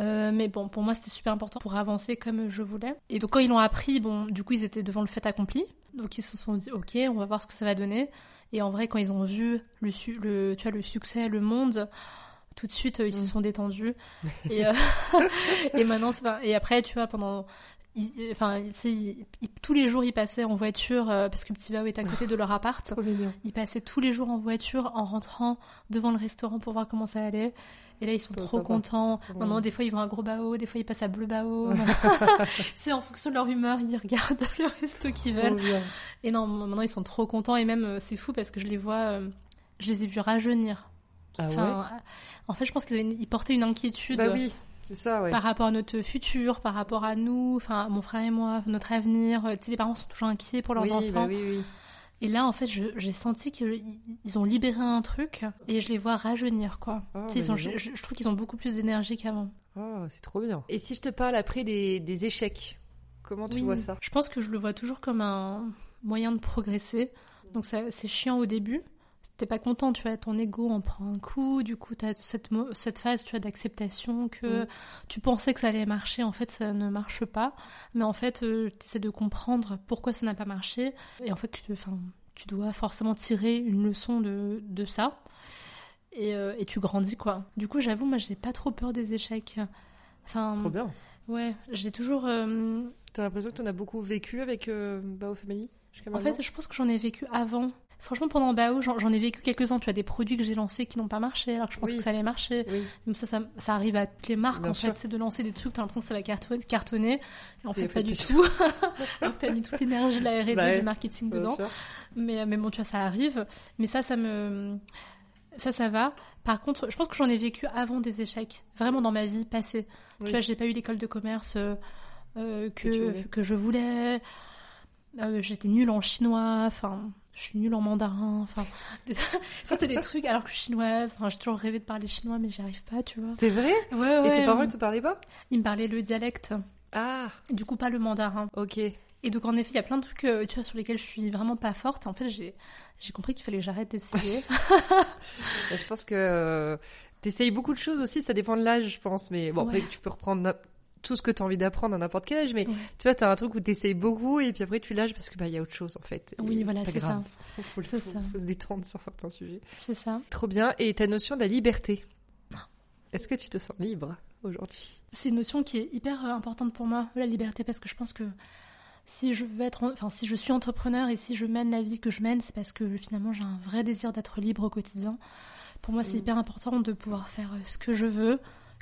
Euh, mais bon, pour moi, c'était super important pour avancer comme je voulais. Et donc, quand ils l'ont appris, bon, du coup, ils étaient devant le fait accompli. Donc, ils se sont dit, ok, on va voir ce que ça va donner. Et en vrai, quand ils ont vu le, tu vois, le succès, le monde, tout de suite, euh, ils se Mm. sont détendus. [LAUGHS] et, euh, et maintenant, et après, tu vois, pendant, enfin, tous les jours, ils passaient en voiture euh, parce que Petit Bao est à côté de leur appart. Trop. Ils passaient tous les jours en voiture en rentrant devant le restaurant pour voir comment ça allait. Et là, ils sont Trop contents. Ouais. Maintenant, des fois, ils vont à Gros Bao, des fois, ils passent à Bleu Bao. [LAUGHS] C'est en fonction de leur humeur, ils regardent [LAUGHS] le resto qu'ils veulent. bien. Et non, maintenant, ils sont trop contents. Et même, euh, c'est fou parce que je les vois, euh, je les ai vus rajeunir. Ah Enfin, euh, en fait, je pense qu'ils portaient une inquiétude Bah oui, c'est ça, ouais. par rapport à notre futur, par rapport à nous, enfin, mon frère et moi, notre avenir. Tu sais, les parents sont toujours inquiets pour leurs oui, enfants. bah oui, oui. Et là, en fait, j'ai senti qu'ils ils ont libéré un truc et je les vois rajeunir, quoi. Ah, ils bah ont- je, donc. je- je trouve qu'ils ont beaucoup plus d'énergie qu'avant. Oh, c'est trop bien. Et si je te parle après des, des échecs, comment tu Oui. vois ça? Je pense que je le vois toujours comme un moyen de progresser. Donc ça- c'est chiant au début. T'es pas content, tu vois, ton ego en prend un coup. Du coup, t'as cette, cette phase, tu vois, d'acceptation que Mm. tu pensais que ça allait marcher. En fait, ça ne marche pas. Mais en fait, euh, t'essaies de comprendre pourquoi ça n'a pas marché. Et en fait, tu, tu dois forcément tirer une leçon de, de ça. Et, euh, et tu grandis, quoi. Du coup, j'avoue, moi, j'ai pas trop peur des échecs. Enfin, Trop bien. ouais, j'ai toujours... euh, T'as l'impression que t'en as beaucoup vécu avec euh, Bao Family En fait, je pense que j'en ai vécu avant. Franchement, pendant Bao, j'en ai vécu quelques-uns. Tu as des produits que j'ai lancés qui n'ont pas marché, alors que je pensais Oui. que ça allait marcher. Oui. Même ça, ça, ça arrive à toutes les marques, Bien en sûr. fait. C'est de lancer des trucs, t'as l'impression que ça va cartonner. Et en fait, pas du tout. [LAUGHS] alors que t'as mis toute l'énergie de la R&D, Bah du marketing dedans. sûr. Mais, euh, mais bon, tu vois, ça arrive. Mais ça, ça me... Ça, ça va. Par contre, je pense que j'en ai vécu avant des échecs. Vraiment dans ma vie passée. Oui. Tu vois, j'ai pas eu l'école de commerce euh, euh, Que que, je voulais. Euh, J'étais nulle en chinois. Enfin, je suis nulle en mandarin. Enfin, [LAUGHS] enfin, t'as des trucs alors que je suis chinoise. Enfin, j'ai toujours rêvé de parler chinois, mais j'y arrive pas, tu vois. C'est vrai? Ouais, ouais. Et tes parents, ils te parlaient pas? Ils me parlaient le dialecte. Ah, Du coup, pas le mandarin. ok. Et donc en effet, il y a plein de trucs euh, tu vois, sur lesquels je suis vraiment pas forte. En fait, j'ai j'ai compris qu'il fallait que j'arrête d'essayer. [LAUGHS] [LAUGHS] je pense que euh, t'essayes beaucoup de choses aussi, ça dépend de l'âge, je pense. Mais bon, après, tu peux reprendre tout ce que tu as envie d'apprendre à n'importe quel âge, mais tu vois, tu as un truc où tu essayes beaucoup et puis après tu lâches parce que bah il y a autre chose en fait. Oui, voilà, c'est ça. [LAUGHS] Faut, faut, faut, ça. faut, se détendre sur certains sujets. C'est ça. Trop bien. Et ta notion de la liberté? Est-ce que tu te sens libre aujourd'hui? C'est une notion qui est hyper euh, importante pour moi, la liberté, parce que je pense que si je veux être, enfin si je suis entrepreneur et si je mène la vie que je mène, c'est parce que finalement j'ai un vrai désir d'être libre au quotidien. Pour moi, c'est mm. hyper important de pouvoir faire euh, ce que je veux,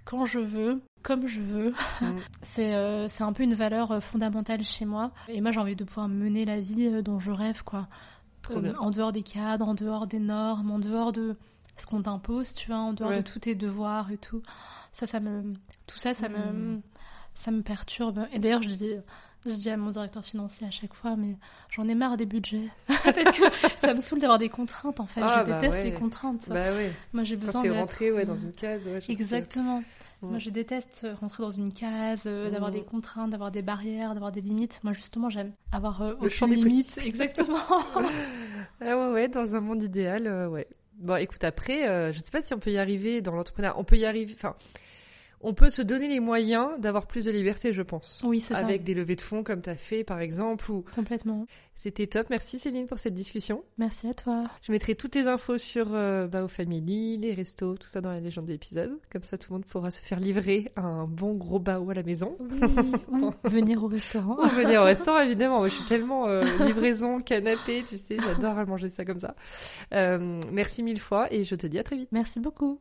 quand je veux, comme je veux. Mm. [LAUGHS] Euh, c'est un peu une valeur euh, fondamentale chez moi. Et moi, j'ai envie de pouvoir mener la vie euh, dont je rêve, quoi. en dehors des cadres, en dehors des normes, en dehors de ce qu'on t'impose, tu vois, en dehors de tous tes devoirs et tout. Ça, ça me, tout ça, ça me, mm. ça me perturbe. Et d'ailleurs, je dis, je dis à mon directeur financier à chaque fois, mais j'en ai marre des budgets. [LAUGHS] Parce que ça me saoule d'avoir des contraintes, en fait. Ah, je bah déteste les contraintes. Bah ouais. Moi, j'ai besoin de. rentrer ouais, dans une case. Ouais, Exactement. Moi, je déteste rentrer dans une case, euh, d'avoir des contraintes, d'avoir des barrières, d'avoir des limites. Moi, justement, j'aime avoir euh, le champ des limites. Exactement. [LAUGHS] ah ouais, ouais, dans un monde idéal, euh, ouais. Bon, écoute, après, je sais pas si on peut y arriver dans l'entrepreneuriat. On peut y arriver. Enfin, on peut se donner les moyens d'avoir plus de liberté, je pense. Oui, c'est ça. Avec des levées de fonds comme tu as fait, par exemple. Ou... Complètement. C'était top. Merci Céline pour cette discussion. Merci à toi. Je mettrai toutes les infos sur euh, Bao Family, les restos, tout ça dans la légende de l'épisode. Comme ça, tout le monde pourra se faire livrer un bon gros bao à la maison. [LAUGHS] ou venir au restaurant. ou venir au restaurant, évidemment. je suis tellement euh, livraison, canapé, tu sais, j'adore manger ça comme ça. Euh, merci mille fois et je te dis à très vite. Merci beaucoup.